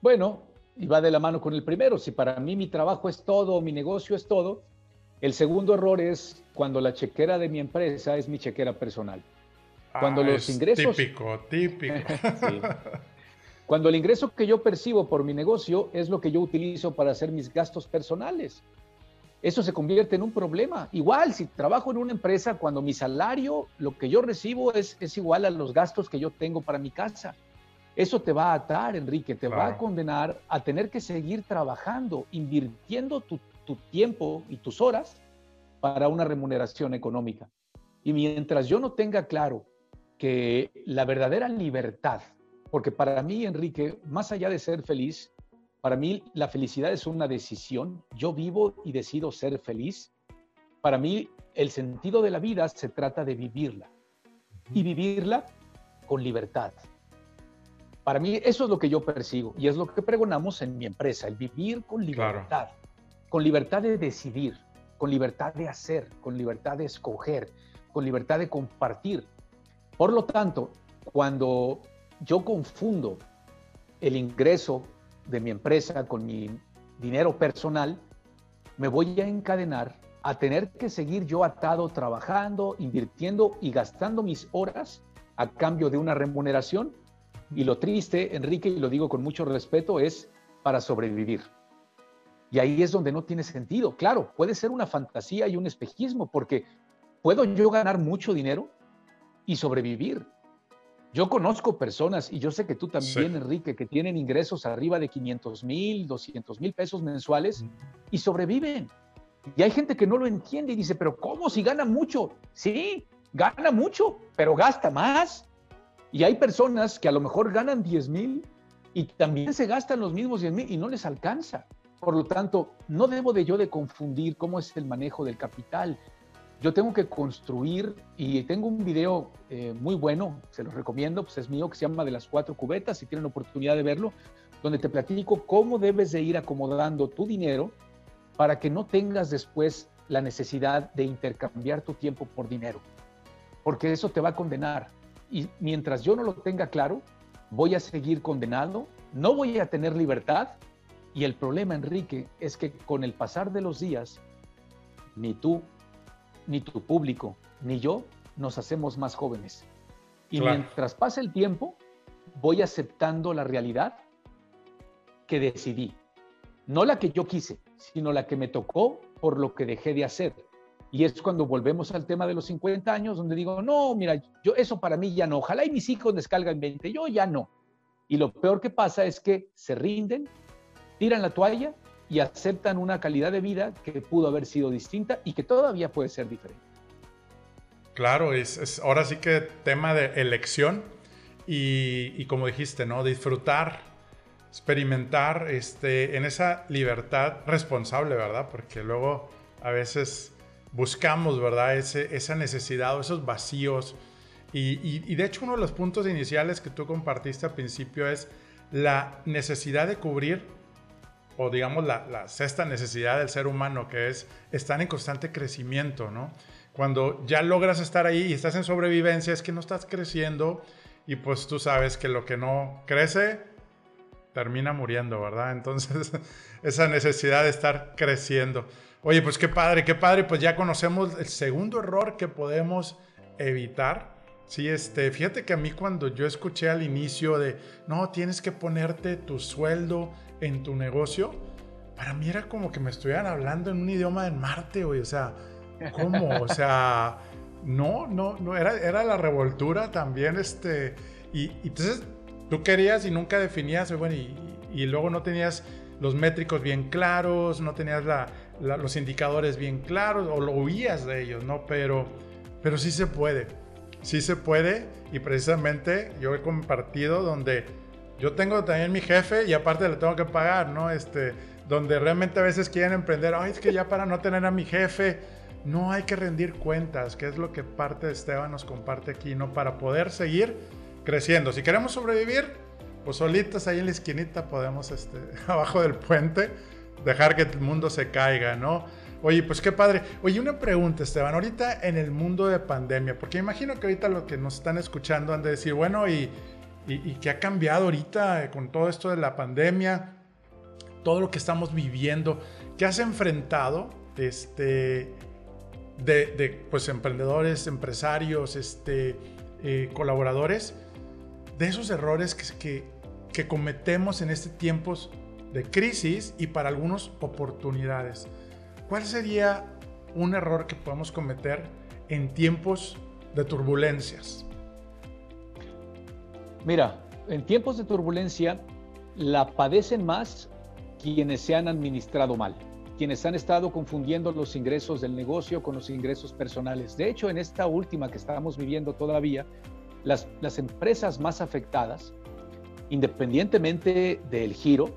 Bueno, y va de la mano con el primero. Si para mí mi trabajo es todo, mi negocio es todo, el segundo error es cuando la chequera de mi empresa es mi chequera personal. Cuando ah, los ingresos... Típico, típico. sí. Cuando el ingreso que yo percibo por mi negocio es lo que yo utilizo para hacer mis gastos personales. Eso se convierte en un problema. Igual, si trabajo en una empresa, cuando mi salario, lo que yo recibo es, es igual a los gastos que yo tengo para mi casa. Eso te va a atar, Enrique, te va a condenar a tener que seguir trabajando, invirtiendo tu, tu tiempo y tus horas para una remuneración económica. Y mientras yo no tenga claro que la verdadera libertad porque para mí, Enrique, más allá de ser feliz, para mí la felicidad es una decisión. Yo vivo y decido ser feliz. Para mí el sentido de la vida se trata de vivirla y vivirla con libertad. Para mí eso es lo que yo persigo y es lo que pregonamos en mi empresa, el vivir con libertad, con libertad de decidir, con libertad de hacer, con libertad de escoger, con libertad de compartir. Por lo tanto, cuando yo confundo el ingreso de mi empresa con mi dinero personal, me voy a encadenar a tener que seguir yo atado trabajando, invirtiendo y gastando mis horas a cambio de una remuneración. Y lo triste, Enrique, y lo digo con mucho respeto, es para sobrevivir. Y ahí es donde no tiene sentido. Claro, puede ser una fantasía y un espejismo, porque puedo yo ganar mucho dinero y sobrevivir, yo conozco personas, y yo sé que tú también, Enrique, que tienen ingresos arriba de 500 mil, 200 mil pesos mensuales y sobreviven. Y hay gente que no lo entiende y dice, pero ¿cómo si gana mucho? Sí, gana mucho, pero gasta más. Y hay personas que a lo mejor ganan 10 mil y también se gastan los mismos 10 mil y no les alcanza. Por lo tanto, no debo de yo de confundir cómo es el manejo del capital yo tengo que construir y tengo un video eh, muy bueno, se los recomiendo, pues es mío, que se llama De las cuatro cubetas, si tienen oportunidad de verlo, donde te platico cómo debes de ir acomodando tu dinero para que no tengas después la necesidad de intercambiar tu tiempo por dinero, porque eso te va a condenar. Y mientras yo no lo tenga claro, voy a seguir condenado, no voy a tener libertad. Y el problema, Enrique, es que con el pasar de los días, ni tú ni tu público, ni yo nos hacemos más jóvenes. Y mientras pasa el tiempo, voy aceptando la realidad que decidí. No la que yo quise, sino la que me tocó por lo que dejé de hacer. Y es cuando volvemos al tema de los 50 años, donde digo, no, mira, yo eso para mí ya no. Ojalá y mis hijos descargan 20, yo ya no. Y lo peor que pasa es que se rinden, tiran la toalla y aceptan una calidad de vida que pudo haber sido distinta y que todavía puede ser diferente. Claro, es, ahora sí que tema de elección y, como dijiste, ¿no? Disfrutar, experimentar este, en esa libertad responsable, ¿verdad? Porque luego a veces buscamos, ¿verdad? Ese, esa necesidad o esos vacíos. Y, de hecho uno de los puntos iniciales que tú compartiste al principio es la necesidad de cubrir, o digamos la, sexta necesidad del ser humano, que es estar en constante crecimiento, ¿no? Cuando ya logras estar ahí y estás en sobrevivencia, es que no estás creciendo y pues tú sabes que lo que no crece termina muriendo, ¿verdad? Entonces, esa necesidad de estar creciendo. Oye, pues qué padre, qué padre, pues ya conocemos el segundo error que podemos evitar. Sí, este, fíjate que a mí cuando yo escuché al inicio de, no, tienes que ponerte tu sueldo en tu negocio, para mí era como que me estuvieran hablando en un idioma de Marte, güey, o sea, ¿Cómo? O sea, no, no, no, era, era la revoltura también, este, y, entonces tú querías y nunca definías, bueno, y, luego no tenías los métricos bien claros, no tenías los indicadores bien claros, o lo huías de ellos, ¿no? Pero, pero sí se puede, sí se puede, y precisamente yo he compartido donde yo tengo también mi jefe y aparte le tengo que pagar, ¿no? Este, donde realmente a veces quieren emprender, ay, es que ya para no tener a mi jefe, no hay que rendir cuentas, que es lo que parte de Esteban nos comparte aquí, ¿no? Para poder seguir creciendo. Si queremos sobrevivir, pues solitos ahí en la esquinita podemos, este, abajo del puente, dejar que el mundo se caiga, ¿no? Oye, pues qué padre. Oye, una pregunta, Esteban. Ahorita en el mundo de pandemia, porque imagino que ahorita lo que nos están escuchando han de decir, bueno, y, y, qué ha cambiado ahorita con todo esto de la pandemia, todo lo que estamos viviendo, ¿qué has enfrentado? Este, de, pues, emprendedores, empresarios, este, eh, colaboradores, de esos errores que, que, cometemos en este tiempos de crisis y para algunos oportunidades. ¿Cuál sería un error que podemos cometer en tiempos de turbulencias? Mira, en tiempos de turbulencia la padecen más quienes se han administrado mal quienes han estado confundiendo los ingresos del negocio con los ingresos personales. De hecho, en esta última que estamos viviendo todavía, las, las empresas más afectadas, independientemente del giro,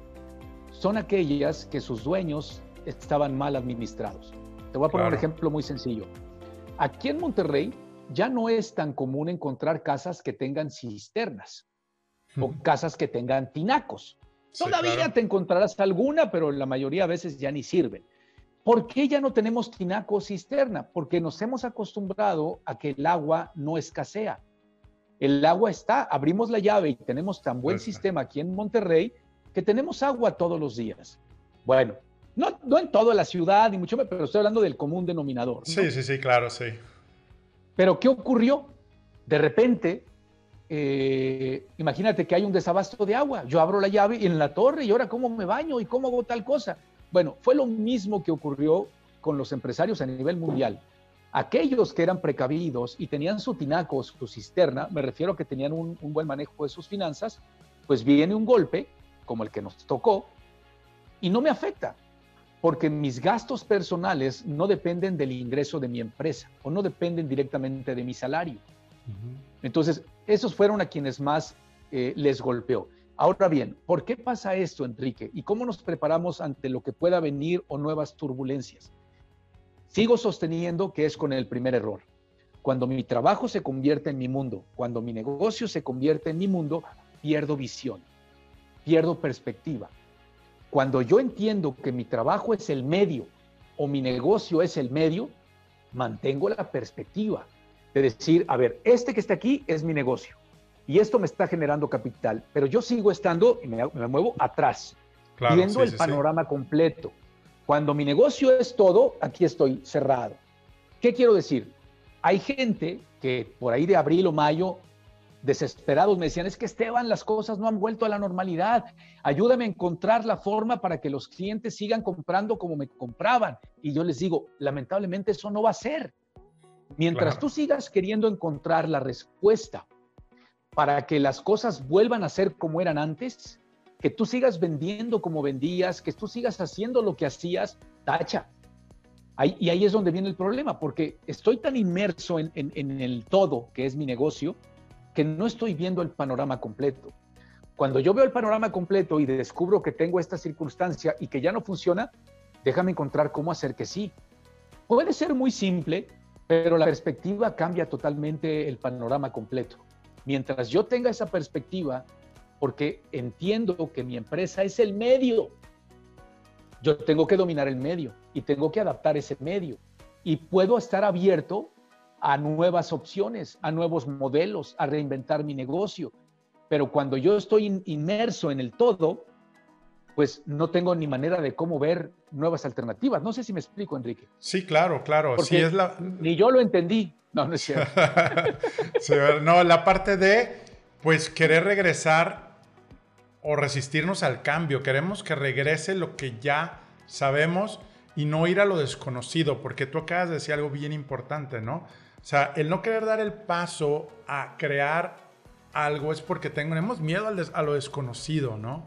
son aquellas que sus dueños estaban mal administrados. Te voy a poner un ejemplo muy sencillo. Aquí en Monterrey ya no es tan común encontrar casas que tengan cisternas o casas que tengan tinacos. Todavía te encontrarás alguna, pero la mayoría a veces ya ni sirven. ¿Por qué ya no tenemos tinaco o cisterna? Porque nos hemos acostumbrado a que el agua no escasea. El agua está, abrimos la llave y tenemos tan buen sistema aquí en Monterrey que tenemos agua todos los días. Bueno, no, no en toda la ciudad, ni mucho menos, pero estoy hablando del común denominador. Sí, sí, sí, claro, sí. Pero ¿qué ocurrió? De repente eh, imagínate que hay un desabasto de agua, yo abro la llave y en la torre y ahora cómo me baño y cómo hago tal cosa. Bueno, fue lo mismo que ocurrió con los empresarios a nivel mundial. Aquellos que eran precavidos y tenían su tinaco, su cisterna, me refiero a que tenían un, un buen manejo de sus finanzas, pues viene un golpe como el que nos tocó y no me afecta, porque mis gastos personales no dependen del ingreso de mi empresa o no dependen directamente de mi salario. Entonces, esos fueron a quienes más eh, les golpeó. Ahora bien, ¿por qué pasa esto, Enrique? ¿Y cómo nos preparamos ante lo que pueda venir o nuevas turbulencias? Sigo sosteniendo que es con el primer error. Cuando mi trabajo se convierte en mi mundo, cuando mi negocio se convierte en mi mundo, pierdo visión, pierdo perspectiva. Cuando yo entiendo que mi trabajo es el medio o mi negocio es el medio, mantengo la perspectiva de decir, a ver, este que está aquí es mi negocio y esto me está generando capital, pero yo sigo estando y me, muevo atrás, viendo el panorama completo. Cuando mi negocio es todo, aquí estoy cerrado. ¿Qué quiero decir? Hay gente que por ahí de abril o mayo, desesperados, me decían, es que Esteban, las cosas no han vuelto a la normalidad. Ayúdame a encontrar la forma para que los clientes sigan comprando como me compraban. Y yo les digo, lamentablemente eso no va a ser. Mientras tú sigas queriendo encontrar la respuesta para que las cosas vuelvan a ser como eran antes, que tú sigas vendiendo como vendías, que tú sigas haciendo lo que hacías, tacha. y ahí es donde viene el problema, porque estoy tan inmerso en, en el todo, que es mi negocio, que no estoy viendo el panorama completo. Cuando yo veo el panorama completo y descubro que tengo esta circunstancia y que ya no funciona, déjame encontrar cómo hacer que sí. Puede ser muy simple, pero la perspectiva cambia totalmente el panorama completo. Mientras yo tenga esa perspectiva, porque entiendo que mi empresa es el medio, yo tengo que dominar el medio y tengo que adaptar ese medio. Y puedo estar abierto a nuevas opciones, a nuevos modelos, a reinventar mi negocio. Pero cuando yo estoy inmerso en el todo, pues no tengo ni manera de cómo ver nuevas alternativas. No sé si me explico, Enrique. Sí, claro, claro. sí es la... Ni yo lo entendí. No, no es cierto. no, la parte de, pues, querer regresar o resistirnos al cambio. Queremos que regrese lo que ya sabemos y no ir a lo desconocido, porque tú acabas de decir algo bien importante, ¿no? O sea, el no querer dar el paso a crear algo es porque tenemos miedo a lo desconocido, ¿no?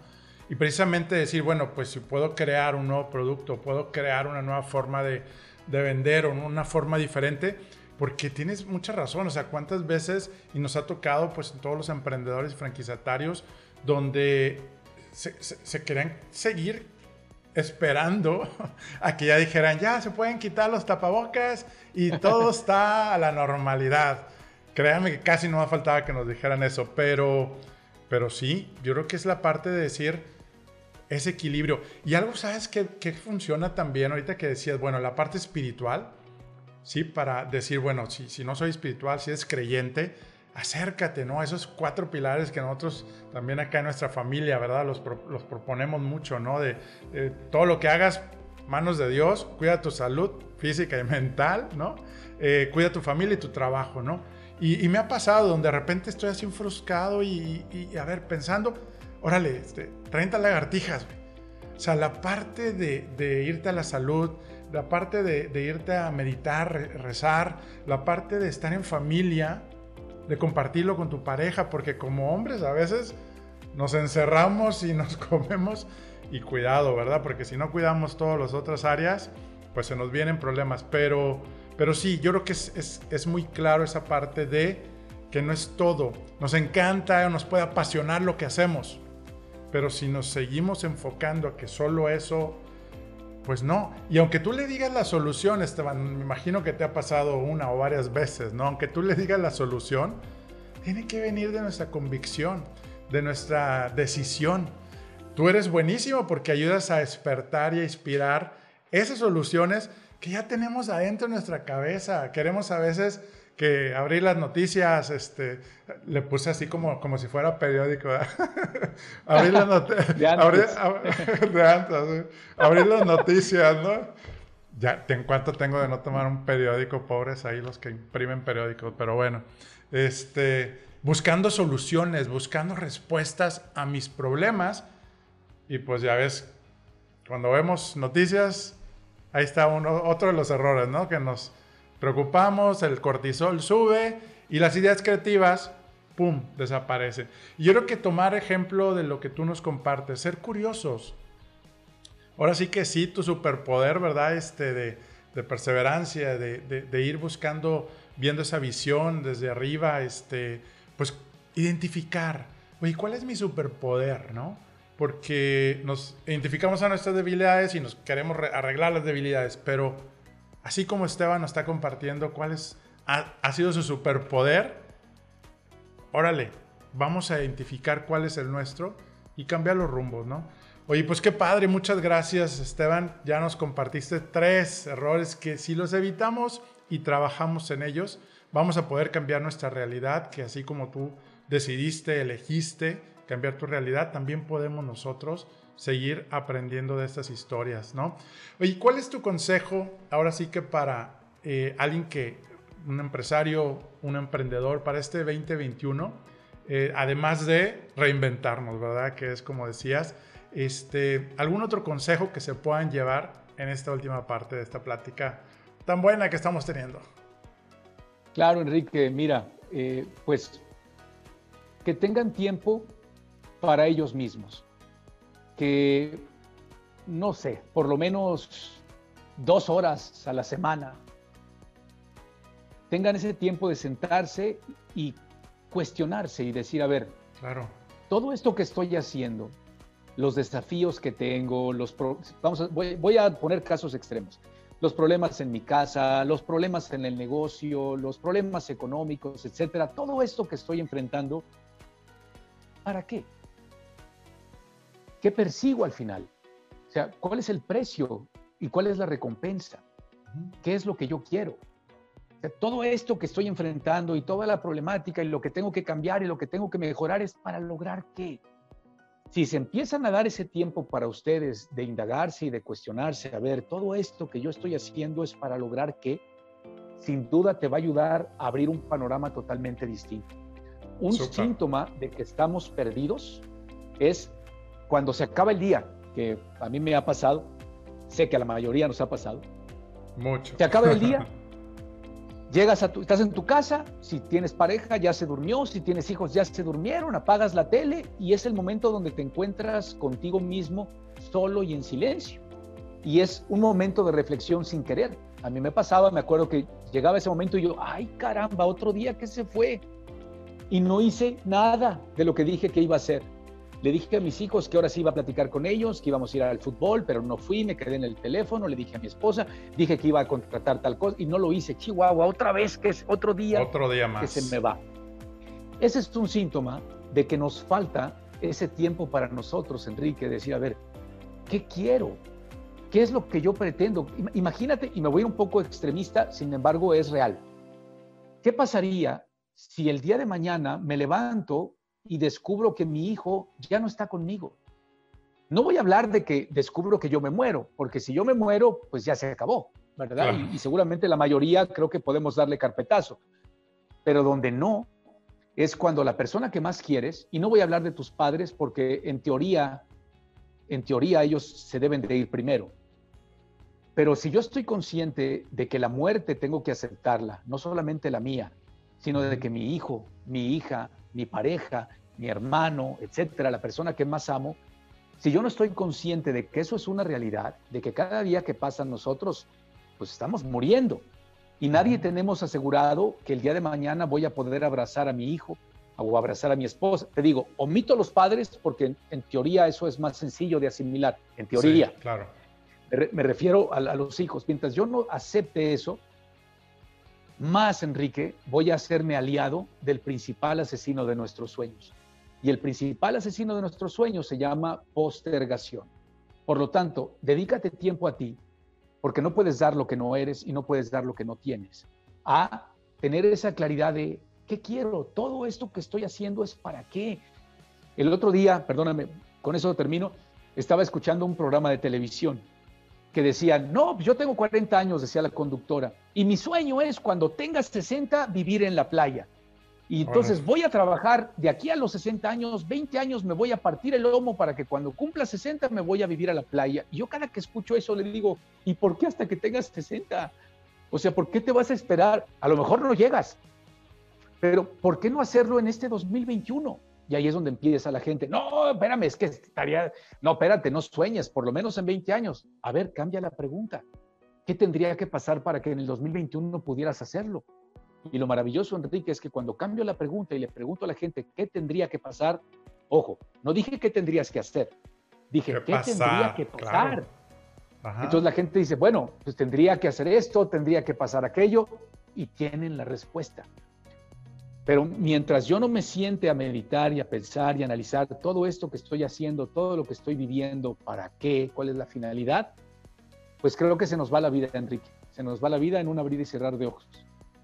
Y precisamente decir, bueno, pues si puedo crear un nuevo producto, puedo crear una nueva forma de, de vender o una forma diferente, porque tienes mucha razón, o sea, cuántas veces, y nos ha tocado pues todos los emprendedores franquiciatarios, donde se, se, se querían seguir esperando a que ya dijeran, ya se pueden quitar los tapabocas y todo está a la normalidad. Créanme que casi no me faltaba que nos dijeran eso, pero, pero sí, yo creo que es la parte de decir ese equilibrio. Y algo, ¿sabes que, funciona también ahorita que decías, bueno, la parte espiritual, ¿sí? Para decir, bueno, si, si no soy espiritual, si eres creyente, acércate, ¿no? A esos cuatro pilares que nosotros también acá en nuestra familia, ¿verdad? Los, proponemos mucho, ¿no? De, todo lo que hagas, manos de Dios, cuida tu salud física y mental, ¿no? Eh, cuida tu familia y tu trabajo, ¿no? Y, me ha pasado donde de repente estoy así frustrado y, a ver, pensando, órale, este, 30 lagartijas, O sea, la parte de, irte a la salud, la parte de, irte a meditar, rezar, la parte de estar en familia, de compartirlo con tu pareja, porque como hombres a veces nos encerramos y nos comemos y cuidado, ¿verdad? Porque si no cuidamos todas las otras áreas, pues se nos vienen problemas. Pero pero sí, yo creo que es, muy claro esa parte de que no es todo. Nos encanta o nos puede apasionar lo que hacemos. Pero si nos seguimos enfocando a que solo eso, pues no. Y aunque tú le digas la solución, Esteban, me imagino que te ha pasado una o varias veces, ¿no? Aunque tú le digas la solución, tiene que venir de nuestra convicción, de nuestra decisión. Tú eres buenísimo porque ayudas a despertar y a inspirar esas soluciones que ya tenemos adentro de nuestra cabeza. Queremos a veces que abrir las noticias, este, le puse así como, como si fuera periódico. abrir las noticias. de antes. Abrir, las noticias, ¿no? Ya, ¿en cuánto tengo de no tomar un periódico? Pobres ahí los que imprimen periódicos. Pero bueno, este, buscando soluciones, buscando respuestas a mis problemas. Y pues ya ves, cuando vemos noticias, Ahí está uno, otro de los errores, ¿no? Que nos preocupamos, el cortisol sube y las ideas creativas, ¡pum!, desaparecen. Y yo creo que tomar ejemplo de lo que tú nos compartes, ser curiosos. Ahora sí que sí, tu superpoder, ¿verdad? Este de, perseverancia, de, ir buscando, viendo esa visión desde arriba, este, pues identificar, oye, ¿cuál es mi superpoder, no? porque nos identificamos a nuestras debilidades y nos queremos arreglar las debilidades, pero así como Esteban nos está compartiendo cuál es, ha, sido su superpoder, órale, vamos a identificar cuál es el nuestro y cambiar los rumbos, ¿no? Oye, pues qué padre, muchas gracias Esteban, ya nos compartiste tres errores que si los evitamos y trabajamos en ellos, vamos a poder cambiar nuestra realidad, que así como tú decidiste, elegiste, cambiar tu realidad, también podemos nosotros seguir aprendiendo de estas historias, ¿no? Oye, ¿cuál es tu consejo ahora sí que para eh, alguien que, un empresario, un emprendedor, para este 2021, eh, además de reinventarnos, ¿verdad? Que es como decías, este, ¿algún otro consejo que se puedan llevar en esta última parte de esta plática tan buena que estamos teniendo? Claro, Enrique, mira, eh, pues que tengan tiempo para ellos mismos. Que, no sé, por lo menos dos horas a la semana. Tengan ese tiempo de sentarse y cuestionarse y decir, a ver, claro. todo esto que estoy haciendo, los desafíos que tengo, los vamos voy, voy, a poner casos extremos. Los problemas en mi casa, los problemas en el negocio, los problemas económicos, etcétera, todo esto que estoy enfrentando, ¿para qué? ¿Qué persigo al final? O sea, ¿cuál es el precio y cuál es la recompensa? ¿Qué es lo que yo quiero? todo esto que estoy enfrentando y toda la problemática y lo que tengo que cambiar y lo que tengo que mejorar es para lograr qué. Si se empiezan a dar ese tiempo para ustedes de indagarse y de cuestionarse, a ver, todo esto que yo estoy haciendo es para lograr qué, sin duda te va a ayudar a abrir un panorama totalmente distinto. Un síntoma de que estamos perdidos es cuando se acaba el día, que a mí me ha pasado, sé que a la mayoría nos ha pasado. Mucho. Se acaba el día, llegas a tu, estás en tu casa, si tienes pareja ya se durmió, si tienes hijos ya se durmieron, apagas la tele y es el momento donde te encuentras contigo mismo solo y en silencio. Y es un momento de reflexión sin querer. A mí me pasaba, me acuerdo que llegaba ese momento y yo, ay caramba, otro día que se fue. Y no hice nada de lo que dije que iba a hacer. Le dije a mis hijos que ahora sí iba a platicar con ellos, que íbamos a ir al fútbol, pero no fui, me quedé en el teléfono, le dije a mi esposa, dije que iba a contratar tal cosa y no lo hice. Chihuahua, otra vez que es otro día, otro día más. que se me va. Ese es un síntoma de que nos falta ese tiempo para nosotros, Enrique, decir, a ver, ¿qué quiero? ¿Qué es lo que yo pretendo? Imagínate, y me voy un poco extremista, sin embargo es real. ¿Qué pasaría si el día de mañana me levanto y descubro que mi hijo ya no está conmigo. No voy a hablar de que descubro que yo me muero, porque si yo me muero, pues ya se acabó, ¿verdad? Y, seguramente la mayoría creo que podemos darle carpetazo. Pero donde no, es cuando la persona que más quieres, y no voy a hablar de tus padres porque en teoría, en teoría ellos se deben de ir primero. Pero si yo estoy consciente de que la muerte tengo que aceptarla, no solamente la mía, sino de que mi hijo, mi hija, mi pareja, mi hermano, etcétera, la persona que más amo, si yo no estoy consciente de que eso es una realidad, de que cada día que pasa nosotros, pues estamos muriendo y nadie tenemos asegurado que el día de mañana voy a poder abrazar a mi hijo o abrazar a mi esposa. Te digo, omito a los padres porque en, teoría eso es más sencillo de asimilar, en teoría. claro. Me, refiero a, a los hijos. Mientras yo no acepte eso, más, Enrique, voy a hacerme aliado del principal asesino de nuestros sueños. Y el principal asesino de nuestros sueños se llama postergación. Por lo tanto, dedícate tiempo a ti, porque no puedes dar lo que no eres y no puedes dar lo que no tienes. A tener esa claridad de, ¿qué quiero? Todo esto que estoy haciendo es para qué. El otro día, perdóname, con eso termino, estaba escuchando un programa de televisión que decían, no, pues yo tengo 40 años, decía la conductora, y mi sueño es cuando tengas 60 vivir en la playa. Y entonces voy a trabajar de aquí a los 60 años, 20 años me voy a partir el lomo para que cuando cumpla 60 me voy a vivir a la playa. Y yo cada que escucho eso le digo, ¿y por qué hasta que tengas 60? O sea, ¿por qué te vas a esperar? A lo mejor no llegas, pero ¿por qué no hacerlo en este 2021? Y ahí es donde empieza la gente, no, espérame, es que estaría, no, espérate, no sueñes, por lo menos en 20 años. A ver, cambia la pregunta. ¿Qué tendría que pasar para que en el 2021 pudieras hacerlo? Y lo maravilloso, Enrique, es que cuando cambio la pregunta y le pregunto a la gente qué tendría que pasar, ojo, no dije qué tendrías que hacer, dije qué, tendría que pasar. Entonces la gente dice, bueno, pues tendría que hacer esto, tendría que pasar aquello, y tienen la respuesta. Pero mientras yo no me siente a meditar y a pensar y analizar todo esto que estoy haciendo, todo lo que estoy viviendo, para qué, cuál es la finalidad, pues creo que se nos va la vida, Enrique. Se nos va la vida en un abrir y cerrar de ojos.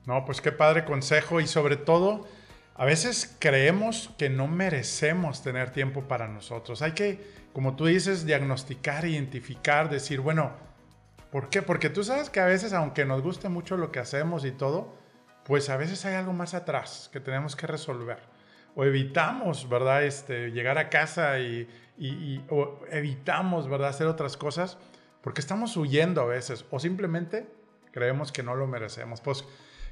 No, pues qué padre consejo y sobre todo, a veces creemos que no merecemos tener tiempo para nosotros. Hay que, como tú dices, diagnosticar, identificar, decir, bueno, ¿por qué? Porque tú sabes que a veces, aunque nos guste mucho lo que hacemos y todo, pues a veces hay algo más atrás que tenemos que resolver. O evitamos, ¿verdad? Este, llegar a casa y, o evitamos, ¿verdad? Hacer otras cosas porque estamos huyendo a veces o simplemente creemos que no lo merecemos. Pues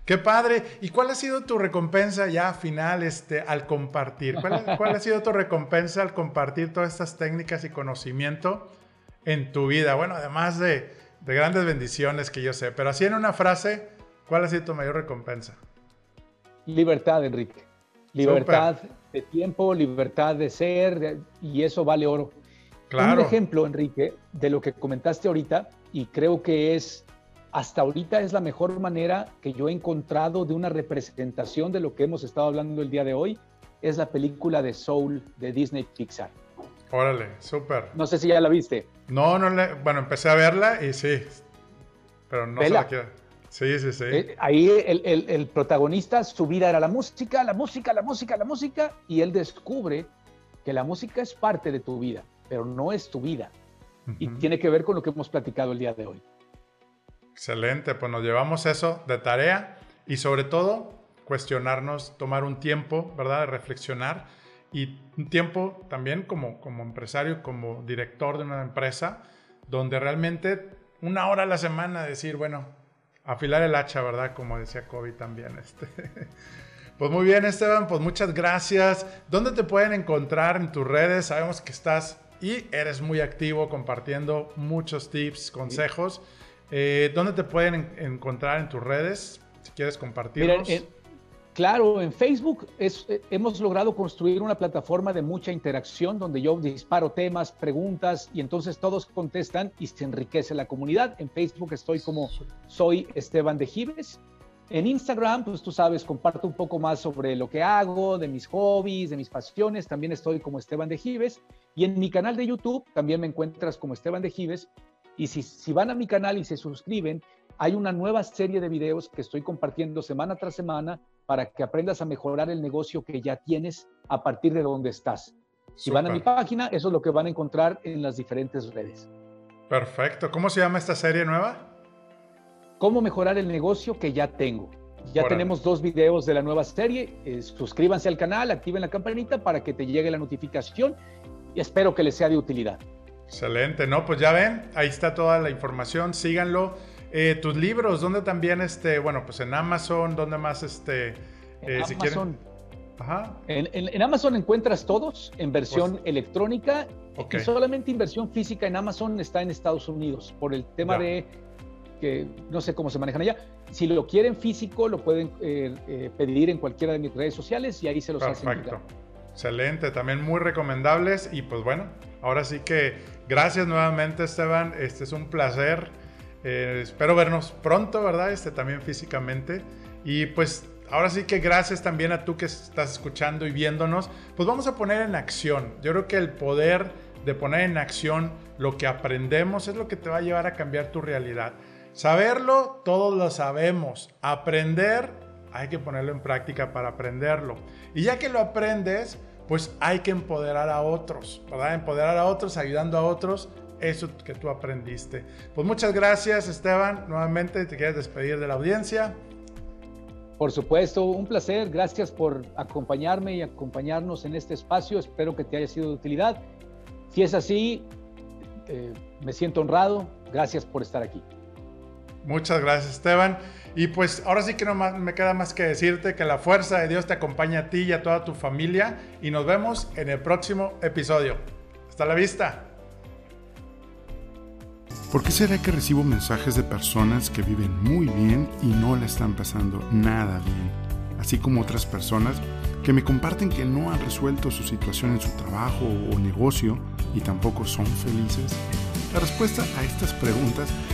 qué padre. ¿Y cuál ha sido tu recompensa ya final este, al compartir? ¿Cuál, ¿Cuál ha sido tu recompensa al compartir todas estas técnicas y conocimiento en tu vida? Bueno, además de de grandes bendiciones que yo sé. Pero así en una frase, ¿cuál ha sido tu mayor recompensa? Libertad, Enrique. Libertad de tiempo, libertad de ser, y eso vale oro. Claro. Un ejemplo, Enrique, de lo que comentaste ahorita, y creo que es, hasta ahorita es la mejor manera que yo he encontrado de una representación de lo que hemos estado hablando el día de hoy, es la película de Soul de Disney Pixar. Órale, súper. No sé si ya la viste. No, no le, bueno, empecé a verla y sí, pero no Vela. se la. Sí, sí, sí. Eh, ahí el, el- el protagonista, su vida era la música, la música, la música, la música, y él descubre que la música es parte de tu vida, pero no es tu vida. Y tiene que ver con lo que hemos platicado el día de hoy. Excelente, pues nos llevamos eso de tarea y sobre todo cuestionarnos, tomar un tiempo, ¿verdad? De reflexionar y un tiempo también como, como empresario, como director de una empresa, donde realmente una hora a la semana decir, bueno, afilar el hacha, ¿verdad? Como decía Kobe también. Este. Pues muy bien, Esteban, pues muchas gracias. ¿Dónde te pueden encontrar en tus redes? Sabemos que estás y eres muy activo compartiendo muchos tips, consejos. Eh, ¿Dónde te pueden en- encontrar en tus redes? Si quieres compartirnos. en- claro, en Facebook es- eh, hemos logrado construir una plataforma de mucha interacción donde yo disparo temas, preguntas y entonces todos contestan y se enriquece la comunidad. En Facebook estoy como soy Esteban de Gives. En Instagram, pues tú sabes, comparto un poco más sobre lo que hago, de mis hobbies, de mis pasiones. También estoy como Esteban de Gives. Y en mi canal de YouTube también me encuentras como Esteban de Gives. Y si, si van a mi canal y se suscriben, hay una nueva serie de videos que estoy compartiendo semana tras semana para que aprendas a mejorar el negocio que ya tienes a partir de donde estás. Si van a mi página, eso es lo que van a encontrar en las diferentes redes. Perfecto. ¿Cómo se llama esta serie nueva? cómo mejorar el negocio que ya tengo. Ya Órale. tenemos dos videos de la nueva serie. Eh, suscríbanse al canal, activen la campanita para que te llegue la notificación y espero que les sea de utilidad. Excelente, ¿no? Pues ya ven, ahí está toda la información, síganlo. Eh, tus libros, ¿dónde también, este, bueno, pues en Amazon, ¿dónde más, este, En, eh, si Amazon, quieren? Ajá, en, en- en Amazon encuentras todos en versión electrónica Pues, ok. y solamente inversión física en Amazon está en Estados Unidos por el tema Ya. de que no sé cómo se manejan allá. Si lo quieren físico, lo pueden eh, eh, pedir en cualquiera de mis redes sociales y ahí se los hacen Perfecto. llegar. Excelente, también muy recomendables. Y pues bueno, ahora sí que gracias nuevamente, Esteban. Este es un placer. Eh, espero vernos pronto, ¿verdad? Este también físicamente. Y pues ahora sí que gracias también a tú que estás escuchando y viéndonos. Pues vamos a poner en acción. Yo creo que el poder de poner en acción lo que aprendemos es lo que te va a llevar a cambiar tu realidad. Saberlo, todos lo sabemos. Aprender, hay que ponerlo en práctica para aprenderlo. Y ya que lo aprendes, pues hay que empoderar a otros, ¿verdad? Empoderar a otros, ayudando a otros, eso que tú aprendiste. Pues muchas gracias, Esteban. Nuevamente, te quieres despedir de la audiencia. Por supuesto, un placer. Gracias por acompañarme y acompañarnos en este espacio. Espero que te haya sido de utilidad. Si es así, eh, me siento honrado. Gracias por estar aquí. Muchas gracias, Esteban. Y pues ahora sí que no me queda más que decirte que la fuerza de Dios te acompaña a ti y a toda tu familia. Y nos vemos en el próximo episodio. Hasta la vista. ¿Por qué será que recibo mensajes de personas que viven muy bien y no la están pasando nada bien? Así como otras personas que me comparten que no han resuelto su situación en su trabajo o negocio y tampoco son felices. La respuesta a estas preguntas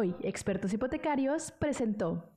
TOY, expertos hipotecarios, presentó.